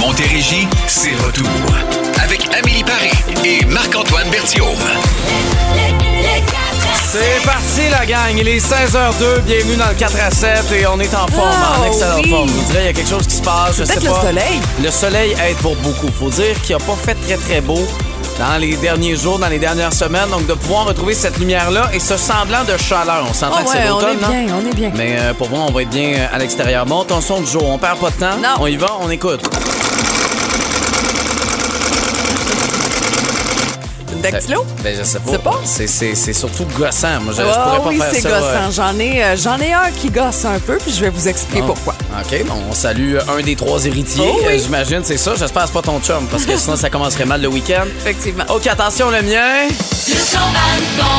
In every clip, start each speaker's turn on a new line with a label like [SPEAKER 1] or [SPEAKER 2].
[SPEAKER 1] Montérégie, c'est retour. Avec Amélie Paris et Marc-Antoine Berthiaume.
[SPEAKER 2] C'est parti la gang, il est 16h02, bienvenue dans le 4 à 7 et on est en forme, en
[SPEAKER 3] Oh,
[SPEAKER 2] excellente
[SPEAKER 3] oui.
[SPEAKER 2] forme. Je vous dirais, il y a quelque chose qui se passe, je sais
[SPEAKER 3] Peut-être
[SPEAKER 2] pas.
[SPEAKER 3] le soleil.
[SPEAKER 2] Le soleil aide pour beaucoup. Faut dire qu'il n'a pas fait très très beau dans les derniers jours, dans les dernières semaines, donc de pouvoir retrouver cette lumière-là et ce semblant de chaleur. On s'entend
[SPEAKER 3] Oh,
[SPEAKER 2] que c'est
[SPEAKER 3] ouais, on
[SPEAKER 2] l'automne,
[SPEAKER 3] est
[SPEAKER 2] non?
[SPEAKER 3] bien, on est bien.
[SPEAKER 2] Mais euh, pour moi, on va être bien euh, à l'extérieur. Monte ton son du jour, on perd pas de temps.
[SPEAKER 3] Non.
[SPEAKER 2] On y va, on écoute.
[SPEAKER 3] Dactylo?
[SPEAKER 2] Ben, je sais pas.
[SPEAKER 3] C'est pas?
[SPEAKER 2] C'est- C'est c'est surtout gossant. Moi, je, je
[SPEAKER 3] Ah
[SPEAKER 2] pourrais pas
[SPEAKER 3] oui,
[SPEAKER 2] faire
[SPEAKER 3] c'est
[SPEAKER 2] ça. euh,
[SPEAKER 3] gossant. J'en ai, euh, j'en ai un qui gosse un peu, puis je vais vous expliquer pourquoi.
[SPEAKER 2] OK, bon, on salue un des trois héritiers.
[SPEAKER 3] Oh oui.
[SPEAKER 2] Euh, J'imagine, c'est ça. J'espère que c'est pas ton chum, parce que sinon, ça commencerait mal le week-end.
[SPEAKER 3] Effectivement.
[SPEAKER 2] OK, attention, le mien.
[SPEAKER 4] Le son balcon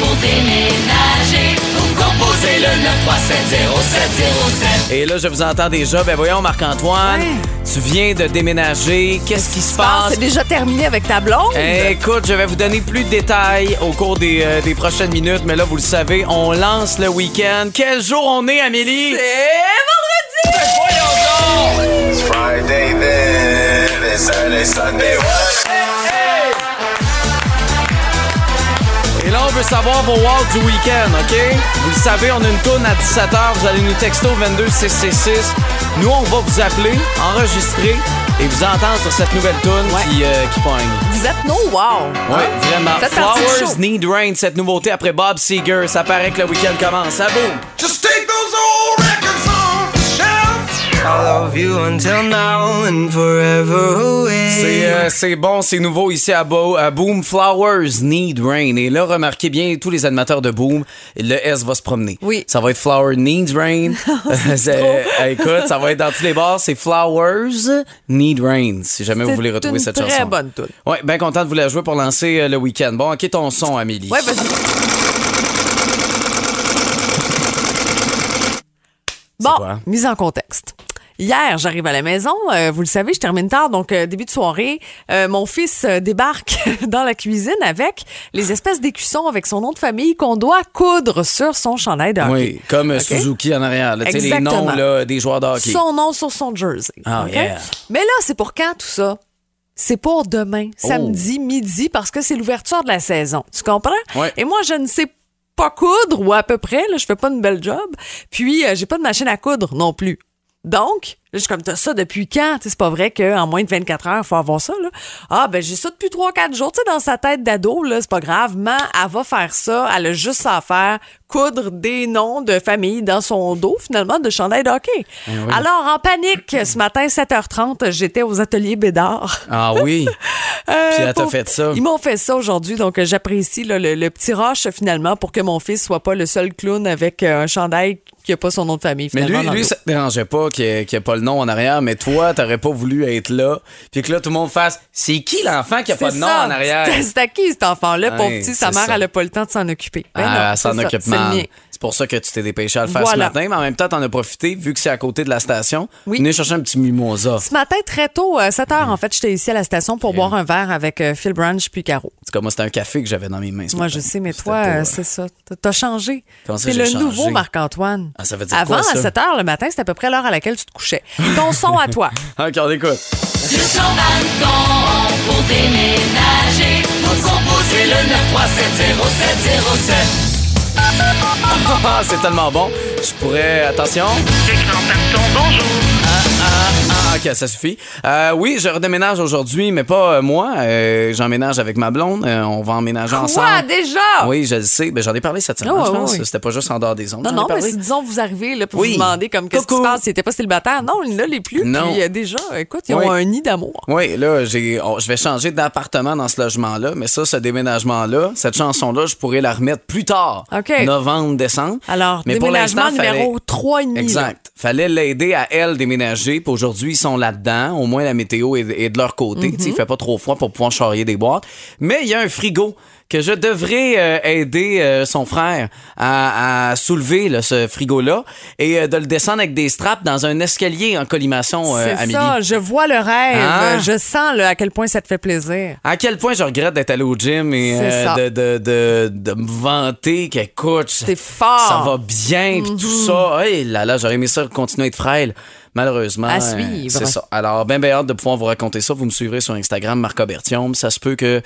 [SPEAKER 4] pour déménager. Vous composez le 9370707.
[SPEAKER 2] Et là, je vous entends déjà. Ben voyons, Marc-Antoine,
[SPEAKER 3] Ouais.
[SPEAKER 2] tu viens de déménager. Qu'est-ce qui se passe?
[SPEAKER 3] C'est déjà terminé avec ta blonde?
[SPEAKER 2] Eh, Écoute, je vais vous donner plus de détails au cours des, euh, des prochaines minutes, mais là, vous le savez, on lance le week-end. Quel jour on est, Amélie?
[SPEAKER 3] C'est vendredi!
[SPEAKER 2] Voyons donc!
[SPEAKER 5] It's Friday then, it's Saturday, Sunday. What?
[SPEAKER 2] On veut savoir vos walls du week-end, OK? Vous le savez, on a une tourne à 17h. Vous allez nous texter au 22666. Nous, on va vous appeler, enregistrer et vous entendre sur cette nouvelle tourne
[SPEAKER 3] Ouais.
[SPEAKER 2] qui, euh, qui pogne.
[SPEAKER 3] Vous êtes no wow!
[SPEAKER 2] Oui,
[SPEAKER 3] Hein?
[SPEAKER 2] vraiment. Flowers. Need Rain, cette nouveauté après Bob Seger. Ça paraît que le week-end commence. Ça boum! C'est c'est bon, c'est nouveau ici à, Bo- à Boom. Flowers Need Rain. Et là, remarquez bien, tous les animateurs de Boom, le S va se promener.
[SPEAKER 3] Oui.
[SPEAKER 2] Ça va être Flower Needs Rain. C'est- euh, écoute, ça va être dans tous les bars. C'est Flowers Need Rain, si jamais vous voulez retrouver
[SPEAKER 3] une
[SPEAKER 2] cette
[SPEAKER 3] très
[SPEAKER 2] chanson.
[SPEAKER 3] bonne toune.
[SPEAKER 2] Ouais, bien content de vous la jouer pour lancer euh, le week-end. Bon, OK, ton son, Amélie.
[SPEAKER 3] Ouais, vas-y. Bon,
[SPEAKER 2] quoi?
[SPEAKER 3] mise en contexte. Hier, j'arrive à la maison, euh, vous le savez, je termine tard, donc euh, début de soirée, euh, mon fils euh, débarque dans la cuisine avec les espèces d'écussons avec son nom de famille qu'on doit coudre sur son chandail de hockey.
[SPEAKER 2] Oui, comme? Suzuki en arrière. là. Les noms là, des joueurs de hockey.
[SPEAKER 3] Son nom sur son jersey.
[SPEAKER 2] Ah, yeah.
[SPEAKER 3] Mais là, c'est pour quand tout ça? C'est pour demain,
[SPEAKER 2] Oh.
[SPEAKER 3] samedi, midi, parce que c'est l'ouverture de la saison. Tu comprends?
[SPEAKER 2] Ouais.
[SPEAKER 3] Et moi, je ne sais pas coudre, ou à peu près, là, je fais pas une belle job. Puis, euh, j'ai pas de machine à coudre non plus. Donc, là, je suis comme, t'as ça depuis quand? C'est pas vrai qu'en moins de 24 heures, il faut avoir ça. Là. Ah, ben j'ai ça depuis 3-4 jours. Tu sais, dans sa tête d'ado, là, c'est pas grave. Mais elle va faire ça. Elle a juste ça à faire. Coudre des noms de famille dans son dos, finalement, de chandail de hockey.
[SPEAKER 2] Eh
[SPEAKER 3] Alors, en panique, ce matin, 7h30, j'étais aux ateliers Bédard.
[SPEAKER 2] Ah oui.
[SPEAKER 3] Euh,
[SPEAKER 2] Puis elle t'a fait ça.
[SPEAKER 3] Ils m'ont fait ça aujourd'hui, donc euh, j'apprécie le, le petit rush finalement pour que mon fils soit pas le seul clown avec euh, un chandail qui a pas son nom de famille.
[SPEAKER 2] Mais lui, lui ça te dérangeait pas qu'il n'y ait, pas le nom en arrière, mais toi, t'aurais pas voulu être là. Puis que là, tout le monde fasse C'est qui l'enfant qui a pas de nom
[SPEAKER 3] ça.
[SPEAKER 2] en arrière?
[SPEAKER 3] C'est- à qui cet enfant-là, pauvre petit? Sa mère,
[SPEAKER 2] ça.
[SPEAKER 3] elle a pas le temps de s'en occuper. Ben
[SPEAKER 2] Ah, elle s'en occupe
[SPEAKER 3] c'est
[SPEAKER 2] pour ça que tu t'es dépêché à le faire
[SPEAKER 3] Voilà.
[SPEAKER 2] ce matin, mais en même temps, t'en as profité, vu que c'est à côté de la station.
[SPEAKER 3] Oui.
[SPEAKER 2] Venez chercher un petit mimosa.
[SPEAKER 3] Ce matin, très tôt, euh, 7 heures, en fait, j'étais ici à la station pour boire un verre avec euh, Phil Branch puis Caro.
[SPEAKER 2] C'est comme moi, c'était un café que j'avais dans mes mains.
[SPEAKER 3] Moi,
[SPEAKER 2] matin.
[SPEAKER 3] je sais, mais
[SPEAKER 2] C'était
[SPEAKER 3] toi, euh,
[SPEAKER 2] euh,
[SPEAKER 3] c'est ça. T'as- changé.
[SPEAKER 2] J'ai
[SPEAKER 3] le
[SPEAKER 2] changé?
[SPEAKER 3] nouveau Marc-Antoine.
[SPEAKER 2] Ah, ça veut dire
[SPEAKER 3] Avant,
[SPEAKER 2] quoi, ça?
[SPEAKER 3] à 7 heures le matin, c'est à peu près l'heure à laquelle tu te couchais. Ton son à toi.
[SPEAKER 2] OK, on écoute.
[SPEAKER 4] Le son balcon pour déménager. Vous composez le 9370707.
[SPEAKER 2] Ah, c'est tellement bon. Je pourrais. Attention. Ah, ok, ça suffit. Euh, oui, je redéménage aujourd'hui, mais pas euh, moi. Euh, J'emménage avec ma blonde. On va emménager ensemble.
[SPEAKER 3] Quoi, déjà?
[SPEAKER 2] Oui, je le sais. Ben, J'en ai parlé cette semaine,
[SPEAKER 3] Ah,
[SPEAKER 2] je pense.
[SPEAKER 3] ouais.
[SPEAKER 2] C'était pas juste en dehors des ondes.
[SPEAKER 3] Non, non, mais si, disons, vous arrivez là, pour
[SPEAKER 2] Oui.
[SPEAKER 3] vous demander comme qu'est-ce qui se passe s'il n'était pas célibataire. Non, il ne l'est plus.
[SPEAKER 2] Non.
[SPEAKER 3] Puis déjà, écoute, ils ont
[SPEAKER 2] Oui.
[SPEAKER 3] un nid d'amour.
[SPEAKER 2] Oui, là, j'ai, oh, je vais changer d'appartement dans ce logement-là, mais ça, ce déménagement-là, cette chanson-là, je pourrais la remettre plus tard.
[SPEAKER 3] OK.
[SPEAKER 2] Novembre, décembre.
[SPEAKER 3] Alors,
[SPEAKER 2] mais pour
[SPEAKER 3] déménagement
[SPEAKER 2] fallait-
[SPEAKER 3] numéro 3 et demi.
[SPEAKER 2] Exact. Fallait l'aider à elle déménager. Puis aujourd'hui, ils sont là-dedans. Au moins, la météo est, est de leur côté.
[SPEAKER 3] Mhm.
[SPEAKER 2] Tu sais, Il fait pas trop froid pour pouvoir charrier des boîtes. Mais il y a un frigo que je devrais euh, aider euh, son frère à, à soulever là, ce frigo-là et euh, de le descendre avec des straps dans un escalier en collimation,
[SPEAKER 3] C'est ça, je vois le rêve.
[SPEAKER 2] Hein?
[SPEAKER 3] Je sens là, à quel point ça te fait plaisir.
[SPEAKER 2] À quel point je regrette d'être allé au gym et de, de, de, de me vanter qu'écoute,
[SPEAKER 3] fort.
[SPEAKER 2] ça va bien, puis tout ça. Hey, là, là, j'aurais aimé ça continuer à être frêle. Malheureusement,
[SPEAKER 3] À
[SPEAKER 2] euh,
[SPEAKER 3] suivre.
[SPEAKER 2] c'est ça. Alors, ben, ben hâte de pouvoir vous raconter ça. Vous me suivrez sur Instagram, Marc Bertium. Ça se peut que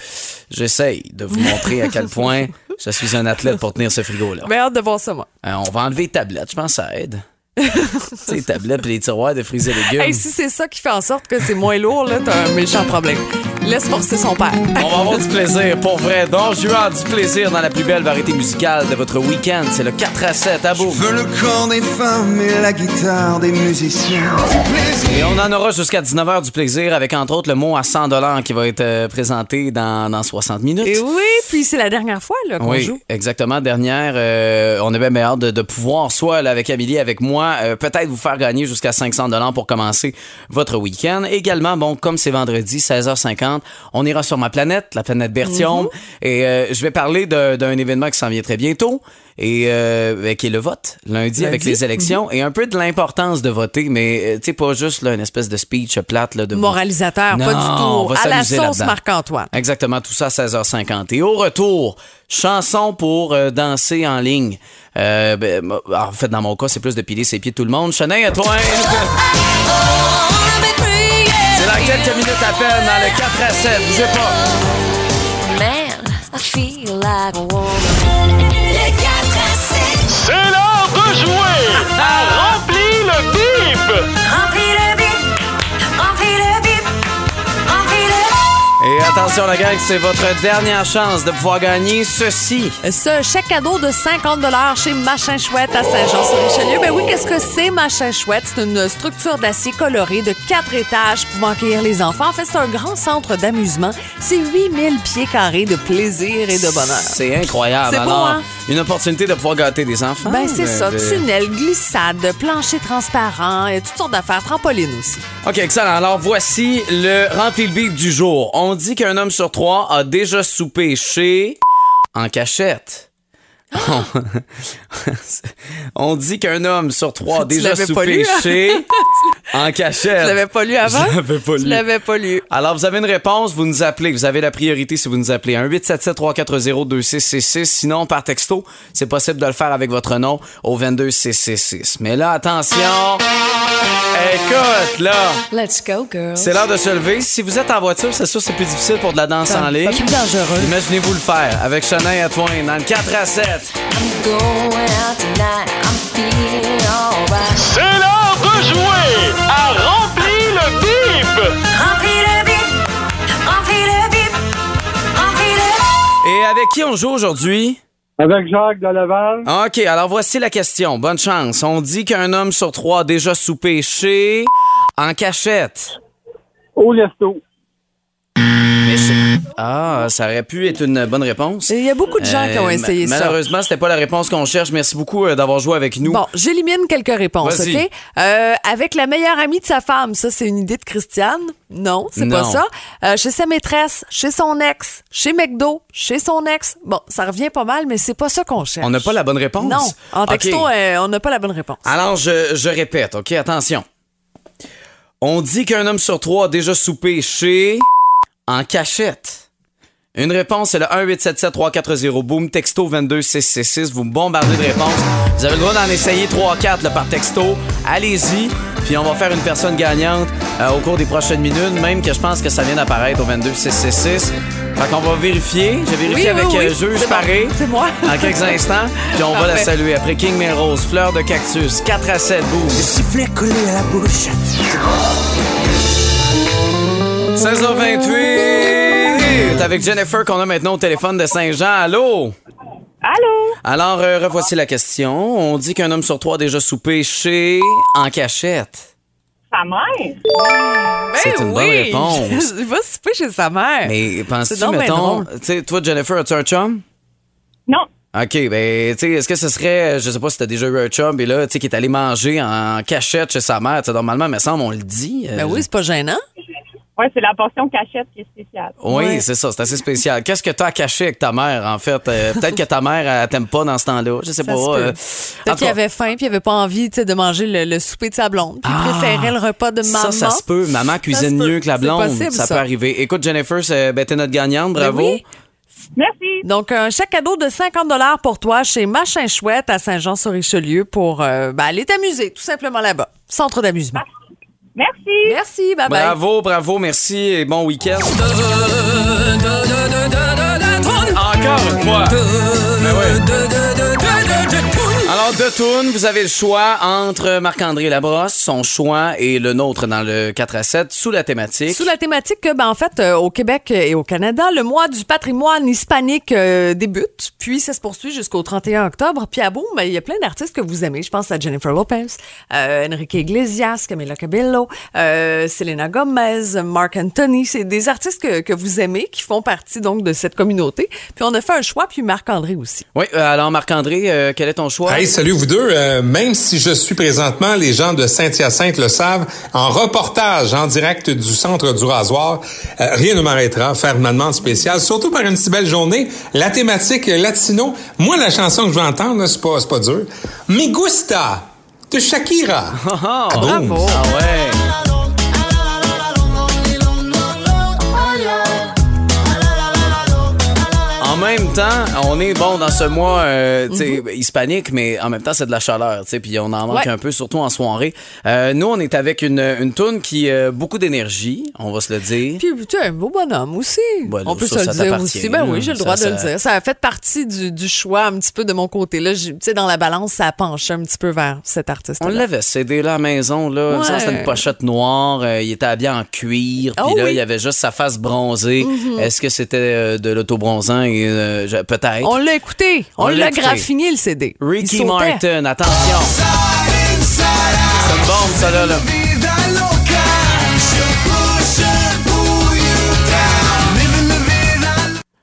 [SPEAKER 2] j'essaye de vous montrer à quel point je suis un athlète pour tenir ce frigo-là.
[SPEAKER 3] Mais hâte de voir ça, moi.
[SPEAKER 2] Euh, on va enlever les tablettes, je pense que ça aide. les tablettes et les tiroirs de friser légumes.
[SPEAKER 3] Hey, si c'est ça qui fait en sorte que c'est moins lourd, là, t'as un méchant problème. Laisse forcer son père.
[SPEAKER 2] On va avoir du plaisir, pour vrai. Donc, je vais avoir du plaisir dans la plus belle variété musicale de votre week-end. C'est le 4 à 7 à Bourg.
[SPEAKER 5] Veux le corps des femmes et la guitare des musiciens. Du plaisir.
[SPEAKER 2] Et on en aura jusqu'à 19h du plaisir avec, entre autres, le mot à 100 qui va être euh, présenté dans, dans 60 minutes.
[SPEAKER 3] Et oui, puis c'est la dernière fois là, qu'on
[SPEAKER 2] Oui,
[SPEAKER 3] joue.
[SPEAKER 2] exactement. Dernière, euh, on avait bien hâte de, de pouvoir, soit là, avec Amélie, avec moi, euh, peut-être vous faire gagner jusqu'à 500 pour commencer votre week-end. Également, bon, comme c'est vendredi, 16h50, on ira sur ma planète, la planète Bertium, et euh, je vais parler d'un événement qui s'en vient très bientôt. Et euh, qui est le vote lundi, avec les élections et un peu de l'importance de voter, mais euh, tu sais pas juste là, une espèce de speech plate là, de
[SPEAKER 3] Moralisateur, pas
[SPEAKER 2] Non,
[SPEAKER 3] du
[SPEAKER 2] on
[SPEAKER 3] tout.
[SPEAKER 2] va
[SPEAKER 3] À la
[SPEAKER 2] s'amuser
[SPEAKER 3] sauce. Marc-Antoine.
[SPEAKER 2] Exactement, tout ça à 16h50. Et au retour, chanson pour euh, danser en ligne. Euh, ben, moi, en fait, dans mon cas, c'est plus de piler ses pieds tout le monde. Shania Twain, c'est dans quelques minutes à peine, dans le 4 à 7. Bougez pas.
[SPEAKER 4] Man, I feel like a woman. Le 4 à 7.
[SPEAKER 6] C'est l'heure de jouer à Remplis le bip!
[SPEAKER 4] Remplis le bip. Remplis le bip. Remplis le
[SPEAKER 2] Et attention, la gang, c'est votre dernière chance de pouvoir gagner ceci.
[SPEAKER 3] Ce chèque cadeau de 50 chez Machin Chouette à Saint-Jean-sur-Richelieu. Ben oui, qu'est-ce que c'est Machin Chouette? C'est une structure d'acier coloré de quatre étages pouvant accueillir les enfants. En fait, c'est un grand centre d'amusement. C'est 8000 pieds carrés de plaisir et de bonheur.
[SPEAKER 2] C'est incroyable.
[SPEAKER 3] C'est beau,
[SPEAKER 2] Alors,
[SPEAKER 3] hein?
[SPEAKER 2] Une opportunité de pouvoir gâter des enfants.
[SPEAKER 3] Ben c'est
[SPEAKER 2] Euh,
[SPEAKER 3] ça,
[SPEAKER 2] de-
[SPEAKER 3] tunnel, glissade, plancher transparent, et toutes sortes d'affaires, trampoline aussi.
[SPEAKER 2] OK, excellent. Alors, voici le rempli le bip du jour. On dit qu'un homme sur trois a déjà soupé chez... En cachette. On dit qu'un homme sur trois a déjà soupé
[SPEAKER 3] hein?
[SPEAKER 2] chez... En cachette.
[SPEAKER 3] Tu l'avais pas lu avant?
[SPEAKER 2] Je l'avais pas lu.
[SPEAKER 3] l'avais pas lu.
[SPEAKER 2] Alors, vous avez une réponse, vous nous appelez. Vous avez la priorité si vous nous appelez. Un 877-340-2666. Sinon, par texto, c'est possible de le faire avec votre nom au 22666. Mais là, attention! Écoute, là!
[SPEAKER 4] Let's go, girls.
[SPEAKER 2] C'est l'heure de se lever. Si vous êtes en voiture, c'est sûr que c'est plus difficile pour de la danse en ligne.
[SPEAKER 3] Pas plus dangereux.
[SPEAKER 2] Imaginez-vous le faire avec Shania Twain dans le 4 à 7.
[SPEAKER 4] I'm
[SPEAKER 2] on joue aujourd'hui?
[SPEAKER 7] Avec Jacques de Laval,
[SPEAKER 2] OK, alors voici la question. Bonne chance. On dit qu'un homme sur trois a déjà soupé chez... En cachette.
[SPEAKER 7] au Lesto.
[SPEAKER 2] Ah, ça aurait pu être une bonne réponse.
[SPEAKER 3] Il y a beaucoup de gens qui ont
[SPEAKER 2] Euh,
[SPEAKER 3] essayé
[SPEAKER 2] ma-
[SPEAKER 3] ça.
[SPEAKER 2] Malheureusement, c'était pas la réponse qu'on cherche. Merci beaucoup euh, d'avoir joué avec nous.
[SPEAKER 3] Bon, j'élimine quelques réponses. OK? Euh, avec la meilleure amie de sa femme, ça, c'est une idée de Christiane? Non, c'est pas ça. Chez sa maîtresse, chez son ex, chez McDo, chez son ex. Bon, ça revient pas mal, mais c'est pas ça qu'on cherche.
[SPEAKER 2] On n'a pas la bonne réponse?
[SPEAKER 3] Non, en texto, on n'a pas la bonne réponse.
[SPEAKER 2] Alors, je, je répète, OK? Attention. On dit qu'un homme sur trois a déjà soupé chez... En cachette. Une réponse, c'est le 1-877-340-BOOM, texto 22666. Vous me bombardez de réponses. Vous avez le droit d'en essayer 3-4 là, par texto. Allez-y. Puis on va faire une personne gagnante euh, au cours des prochaines minutes, même que je pense que ça vient d'apparaître au 22666. Fait qu'on va vérifier. J'ai vérifié
[SPEAKER 3] Oui,
[SPEAKER 2] avec
[SPEAKER 3] oui, oui.
[SPEAKER 2] euh, Juge. Paré
[SPEAKER 3] C'est moi.
[SPEAKER 2] en quelques instants. Puis on va la saluer après King Melrose, Fleur de Cactus, 4 à 7, boum.
[SPEAKER 5] Sifflet collé à la bouche.
[SPEAKER 2] 16h28 avec Jennifer qu'on a maintenant au téléphone de Saint-Jean. Allô?
[SPEAKER 8] Allô?
[SPEAKER 2] Alors, euh, revoici la question. On dit qu'un homme sur trois a déjà soupé chez... En cachette.
[SPEAKER 8] Sa mère?
[SPEAKER 2] C'est une bonne réponse.
[SPEAKER 3] Il va souper chez sa mère.
[SPEAKER 2] Mais penses-tu,
[SPEAKER 3] donc
[SPEAKER 2] mettons...
[SPEAKER 3] drôle.
[SPEAKER 2] Tu sais, toi, Jennifer, as-tu un chum?
[SPEAKER 8] Non.
[SPEAKER 2] OK, ben, tu sais, est-ce que ce serait, je sais pas si t'as déjà eu un chum, et là, tu sais, qui est allé manger en cachette chez sa mère, tu sais, normalement, il me semble, on le dit. euh,
[SPEAKER 3] Ben oui, c'est pas gênant.
[SPEAKER 8] Ouais, c'est la portion cachette qui est spéciale.
[SPEAKER 2] Oui,
[SPEAKER 3] Ouais.
[SPEAKER 2] c'est ça, c'est assez spécial. Qu'est-ce que tu as caché avec ta mère, en fait? Euh, Peut-être que ta mère, elle t'aime pas dans ce temps-là. Je sais
[SPEAKER 3] Ça
[SPEAKER 2] pas. euh,
[SPEAKER 3] Peut-être qu'il avait faim puis il avait pas envie de manger le, le souper de sa blonde. Puis il préférait le repas de maman.
[SPEAKER 2] Ça, ça se peut. Maman cuisine
[SPEAKER 3] peut.
[SPEAKER 2] mieux que la
[SPEAKER 3] C'est
[SPEAKER 2] blonde.
[SPEAKER 3] possible,
[SPEAKER 2] ça,
[SPEAKER 3] ça.
[SPEAKER 2] peut arriver. Écoute, Jennifer, c'est- ben, t'es notre gagnante. Bravo.
[SPEAKER 3] Ben oui.
[SPEAKER 8] Merci.
[SPEAKER 3] Donc, un chèque cadeau de 50 pour toi chez Machin Chouette à Saint-Jean-sur-Richelieu pour euh, ben, aller t'amuser, tout simplement là-bas. Centre d'amusement.
[SPEAKER 8] Merci.
[SPEAKER 3] Merci, bye bye.
[SPEAKER 2] Bravo, bravo, merci et bon week-end. Encore une fois. Ben ouais. Alors, de Toon, vous avez le choix entre Marc-André Labrosse, son choix, et le nôtre dans le 4 à 7, sous la thématique.
[SPEAKER 3] Sous la thématique que, ben, en fait, euh, au Québec et au Canada, le mois du patrimoine hispanique euh, débute, puis ça se poursuit jusqu'au 31 octobre. Puis à bout, ben, il y a plein d'artistes que vous aimez. Je pense à Jennifer Lopez, euh, Enrique Iglesias, Camila Cabello, euh, Selena Gomez, Mark Anthony. C'est des artistes que, que vous aimez qui font partie donc de cette communauté. Puis on a fait un choix, puis Marc-André aussi.
[SPEAKER 2] Oui, euh, alors Marc-André, euh, quel est ton choix?
[SPEAKER 9] Hey, salut vous deux. Euh, même si je suis présentement, les gens de Saint-Hyacinthe le savent, en reportage en direct du centre du rasoir, euh, rien ne m'arrêtera. Faire ma demande spéciale, surtout par une si belle journée. La thématique latino. Moi, la chanson que je vais entendre, c'est pas, c'est pas dur. Me gusta de Shakira. Kaboom.
[SPEAKER 3] Bravo.
[SPEAKER 2] Ah ouais. Même temps, on est bon dans ce mois euh, tu sais, hispanique, mais en même temps, c'est de la chaleur, tu sais, puis on en manque
[SPEAKER 3] Ouais.
[SPEAKER 2] un peu, surtout en soirée. Euh, nous, on est avec une, une toune qui a beaucoup d'énergie, on va se le dire.
[SPEAKER 3] Puis, tu es un beau bonhomme aussi.
[SPEAKER 2] Ouais, là,
[SPEAKER 3] On peut
[SPEAKER 2] ça,
[SPEAKER 3] se
[SPEAKER 2] ça
[SPEAKER 3] le dire aussi. Ben
[SPEAKER 2] là.
[SPEAKER 3] oui, j'ai le
[SPEAKER 2] Ça,
[SPEAKER 3] droit de le dire. Ça a fait partie du, du choix un petit peu de mon côté. Là, tu sais, dans la balance, ça a penché un petit peu vers cet artiste.
[SPEAKER 2] On l'avait cédé là à la maison, là. Que C'était
[SPEAKER 3] Ouais.
[SPEAKER 2] une pochette noire. euh, il était habillé en cuir. Puis
[SPEAKER 3] Oh
[SPEAKER 2] là,
[SPEAKER 3] oui.
[SPEAKER 2] il y avait juste sa face bronzée. Est-ce que c'était euh, de l'autobronzant? Et, euh, Peut-être.
[SPEAKER 3] On l'a écouté. On,
[SPEAKER 2] On l'a
[SPEAKER 3] graffiné, le CD.
[SPEAKER 2] Ricky. Martin, attention. C'est une bombe, ça, là. là.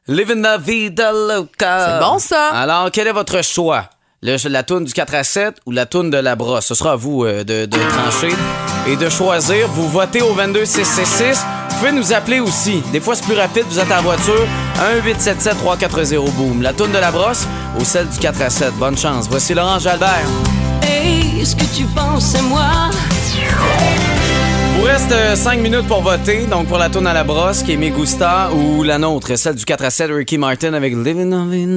[SPEAKER 2] Living la vida loca.
[SPEAKER 3] C'est bon, ça.
[SPEAKER 2] Alors, quel est votre choix? Le- la toune du 4 à 7 ou la toune de la brosse? Ce sera à vous euh, de, de trancher et de choisir. Vous votez au 22666. Vous pouvez nous appeler aussi. Des fois, c'est plus rapide. Vous êtes en voiture. 1-877-340-BOOM. La toune de la brosse ou celle du 4 à 7. Bonne chance. Voici Laurent Jalbert.
[SPEAKER 4] Hey, ce que tu penses, c'est moi.
[SPEAKER 2] Il vous reste 5 minutes pour voter. Donc, pour la tourne à la brosse, qui est Me Gusta, ou la nôtre, celle du 4 à 7, Ricky Martin avec Living on. Living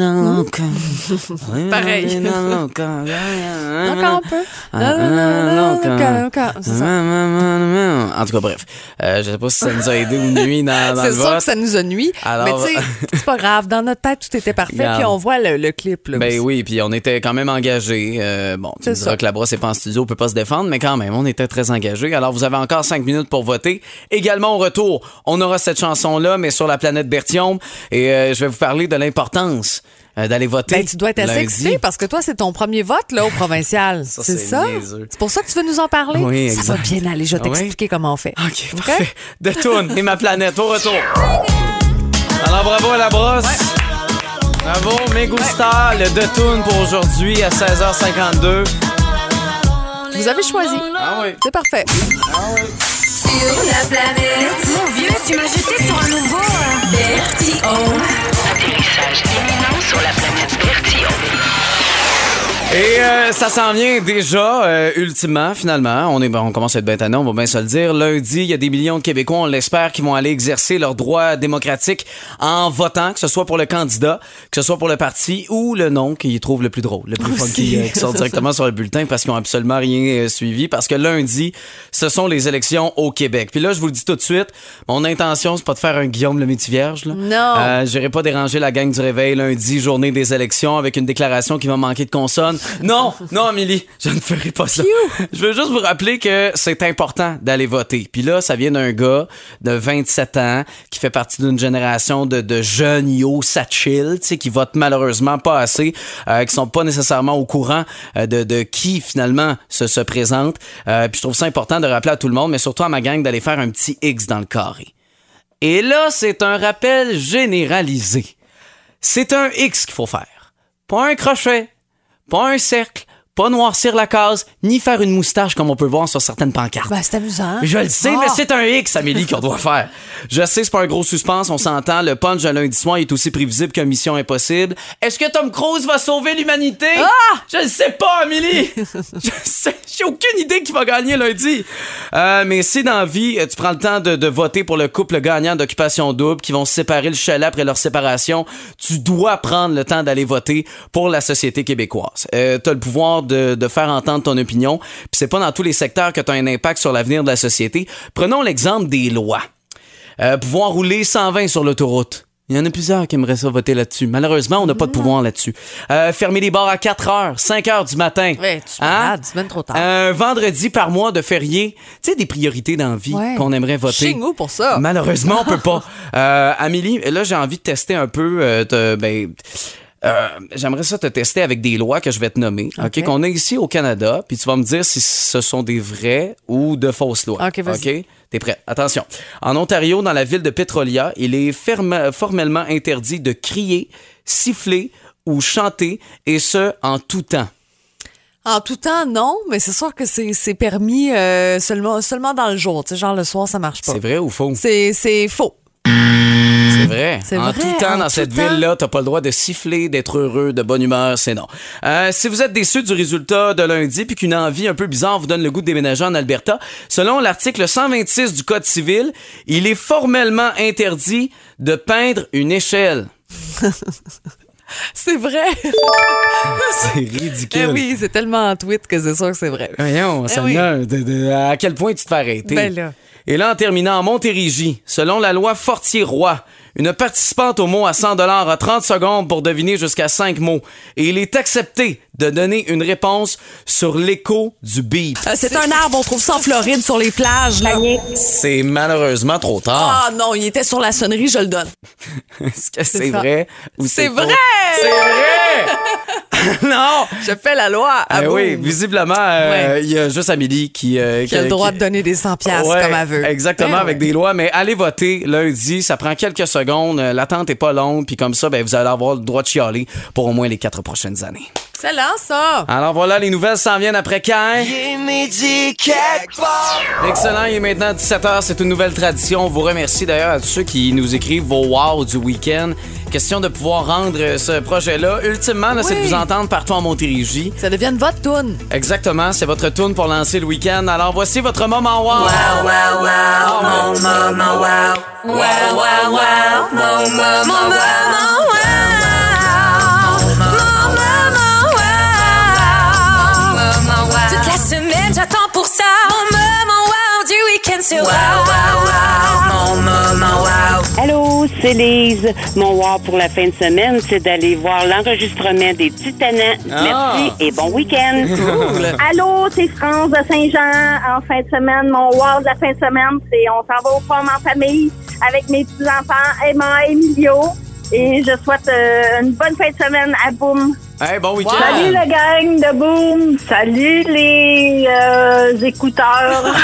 [SPEAKER 3] Pareil. Encore un peu. C'est.
[SPEAKER 2] En tout cas, bref. Euh, je sais pas si ça nous a aidé ou nuit dans, dans
[SPEAKER 3] C'est
[SPEAKER 2] le
[SPEAKER 3] sûr
[SPEAKER 2] vote.
[SPEAKER 3] que ça nous a nuit.
[SPEAKER 2] Alors-
[SPEAKER 3] Mais tu sais, c'est pas grave. Dans notre tête, tout était parfait. Puis on voit le, le clip. Là,
[SPEAKER 2] Ben
[SPEAKER 3] aussi.
[SPEAKER 2] oui, puis on était quand même engagés. Euh, bon, tu
[SPEAKER 3] C'est
[SPEAKER 2] me diras que la brosse est pas en studio, on peut pas se défendre, mais quand même, on était très engagés. Alors, vous avez encore cinq minutes pour voter. Également, au retour, on aura cette chanson-là, mais sur la planète Berthiaume. Et euh, je vais vous parler de l'importance euh, d'aller voter.
[SPEAKER 3] Ben, tu dois être assez excité parce que toi, c'est ton premier vote là, au provincial. C'est ça? C'est pour ça que tu veux nous en parler?
[SPEAKER 2] Oui,
[SPEAKER 3] ça va
[SPEAKER 2] exact.
[SPEAKER 3] bien aller. Je vais
[SPEAKER 2] Ah oui?
[SPEAKER 3] t'expliquer comment on fait.
[SPEAKER 2] OK, parfait. De Toon et ma planète, au retour. Alors, bravo à la brosse. Bravo, Megustar, le De Toon pour aujourd'hui à 16h52.
[SPEAKER 3] Vous avez choisi.
[SPEAKER 2] Ah oui.
[SPEAKER 3] C'est parfait.
[SPEAKER 4] Sur la planète. Mon vieux, tu m'as jeté sur un nouveau. Bertillon.
[SPEAKER 10] Atterrissage imminent sur la planète Bertillon.
[SPEAKER 2] Et euh, ça s'en vient déjà, euh, ultimement, finalement. On, est, on commence à être bien tannant, on va bien se le dire. Lundi, il y a des millions de Québécois, on l'espère, qui vont aller exercer leur droit démocratique en votant, que ce soit pour le candidat, que ce soit pour le parti ou le nom qu'ils trouvent le plus drôle, le plus funky, euh, qui sort directement sur le bulletin parce qu'ils n'ont absolument rien euh, suivi. Parce que lundi, ce sont les élections au Québec. Puis là, je vous le dis tout de suite, mon intention, c'est pas de faire un Guillaume le Métis-Vierge. là.
[SPEAKER 3] Non.
[SPEAKER 2] Euh, J'irai pas déranger la gang du réveil lundi, journée des élections, avec une déclaration qui va manquer de consonne. Non, non, Amélie, je ne ferai pas ça. Je veux juste vous rappeler que c'est important d'aller voter. Puis là, ça vient d'un gars de 27 ans qui fait partie d'une génération de, de jeunes yo satchil, tu sais, qui votent malheureusement pas assez, euh, qui sont pas nécessairement au courant euh, de, de qui finalement se, se présente. Euh, puis je trouve ça important de rappeler à tout le monde, mais surtout à ma gang, d'aller faire un petit X dans le carré. Et là, c'est un rappel généralisé. C'est un X qu'il faut faire. Pas un crochet, pas un cercle, pas noircir la case, ni faire une moustache comme on peut voir sur certaines pancartes.
[SPEAKER 3] Ben, c'est amusant.
[SPEAKER 2] Je le sais,
[SPEAKER 3] Ah.
[SPEAKER 2] mais c'est un X, Amélie, qu'on doit faire. Je sais, c'est pas un gros suspense, on s'entend. Le punch de lundi soir est aussi prévisible que Mission Impossible. Est-ce que Tom Cruise va sauver l'humanité?
[SPEAKER 3] Ah!
[SPEAKER 2] Je le sais pas, Amélie! Je sais, j'ai aucune idée qui va gagner lundi. Euh, mais si dans la vie, euh, tu prends le temps de, de voter pour le couple gagnant d'occupation double qui vont se séparer le chalet après leur séparation, tu dois prendre le temps d'aller voter pour la société québécoise. Euh, tu as le pouvoir de, de faire entendre ton opinion, puis c'est pas dans tous les secteurs que tu as un impact sur l'avenir de la société. Prenons l'exemple des lois. Euh, pouvoir rouler 120 sur l'autoroute. Il y en a plusieurs qui aimeraient ça voter là-dessus. Malheureusement, on n'a pas de pouvoir là-dessus. Euh, fermer les bars à 4 heures, 5 heures du matin.
[SPEAKER 3] Ouais, tu
[SPEAKER 2] Hein?
[SPEAKER 3] trop tard.
[SPEAKER 2] Un vendredi par mois de férié. Tu sais, des priorités dans la vie
[SPEAKER 3] Ouais.
[SPEAKER 2] qu'on aimerait voter.
[SPEAKER 3] Chez nous pour ça.
[SPEAKER 2] Malheureusement, on peut pas. Euh, Amélie, là, j'ai envie de tester un peu. euh, te- ben, euh, J'aimerais ça te tester avec des lois que je vais te nommer, ok, qu'on a ici au Canada, puis tu vas me dire si ce sont des vraies ou de fausses lois.
[SPEAKER 3] Ok, vas-y.
[SPEAKER 2] T'es prêt? Attention. En Ontario, dans la ville de Petrolia, il est ferme- formellement interdit de crier, siffler ou chanter, et ce, en tout temps.
[SPEAKER 3] En tout temps, non, mais c'est sûr que c'est permis euh, seulement, seulement dans le jour. Tu sais, genre le soir, ça marche pas.
[SPEAKER 2] C'est vrai ou faux?
[SPEAKER 3] C'est faux.
[SPEAKER 2] C'est vrai. En
[SPEAKER 3] vrai,
[SPEAKER 2] tout temps,
[SPEAKER 3] en
[SPEAKER 2] dans
[SPEAKER 3] tout
[SPEAKER 2] cette
[SPEAKER 3] temps.
[SPEAKER 2] ville-là, t'as pas le droit de siffler, d'être heureux, de bonne humeur, c'est non. Euh, si vous êtes déçu du résultat de lundi puis qu'une envie un peu bizarre vous donne le goût de déménager en Alberta, selon l'article 126 du Code civil, il est formellement interdit de peindre une échelle.
[SPEAKER 3] C'est vrai.
[SPEAKER 2] C'est ridicule.
[SPEAKER 3] Eh oui, c'est tellement en tweet que c'est sûr que c'est vrai.
[SPEAKER 2] Voyons,
[SPEAKER 3] Eh
[SPEAKER 2] de- à quel point tu te fais arrêter?
[SPEAKER 3] Ben là.
[SPEAKER 2] Et là, en terminant, en Montérégie, selon la loi Fortier-Roy, une participante au mot à 100 a 30 secondes pour deviner jusqu'à 5 mots. Et il est accepté de donner une réponse sur l'écho du beat.
[SPEAKER 3] Euh, c'est un arbre, on trouve ça en Floride sur les plages. Là.
[SPEAKER 2] C'est malheureusement trop tard.
[SPEAKER 3] Ah non, il était sur la sonnerie, je le donne.
[SPEAKER 2] Est-ce que c'est vrai ou
[SPEAKER 3] C'est vrai!
[SPEAKER 2] C'est vrai! non!
[SPEAKER 3] Je fais la loi.
[SPEAKER 2] Eh oui, visiblement, euh, il y a juste Amélie qui, euh,
[SPEAKER 3] Qui a le droit de donner des 100 piastres
[SPEAKER 2] Ouais,
[SPEAKER 3] comme elle veut.
[SPEAKER 2] Exactement,
[SPEAKER 3] Ben
[SPEAKER 2] avec des lois. Mais allez voter lundi, ça prend quelques secondes. euh, L'attente est pas longue, puis comme ça, ben, vous allez avoir le droit de chialer pour au moins les quatre prochaines années.
[SPEAKER 3] Excellent, ça.
[SPEAKER 2] Alors voilà, les nouvelles s'en viennent après quand? Excellent, il est maintenant 17h, c'est une nouvelle tradition. On vous remercie d'ailleurs à tous ceux qui nous écrivent vos wow du week-end. Question de pouvoir rendre euh, ce projet-là. Ultimement, là, c'est de
[SPEAKER 3] Oui.
[SPEAKER 2] vous entendre partout en Montérégie.
[SPEAKER 3] Ça devienne votre toune.
[SPEAKER 2] Exactement, c'est votre tune pour lancer le week-end. Alors voici votre moment wow.
[SPEAKER 4] Toute sur wow, wow, wow. Mon moment wow.
[SPEAKER 11] Allô, c'est Lise. Mon wow pour la fin de semaine, c'est d'aller voir l'enregistrement des Titanants.
[SPEAKER 2] Ah.
[SPEAKER 11] Merci et bon week-end.
[SPEAKER 8] Allô, c'est France de Saint-Jean. En fin de semaine, mon wow de la fin de semaine, c'est on s'en va au prom en famille avec mes petits-enfants, Emma et Emilio. Et je souhaite euh, une bonne fin de semaine à Boom.
[SPEAKER 2] Hey, bon week-end.
[SPEAKER 8] Salut la gang de Boom. Salut les euh, écouteurs.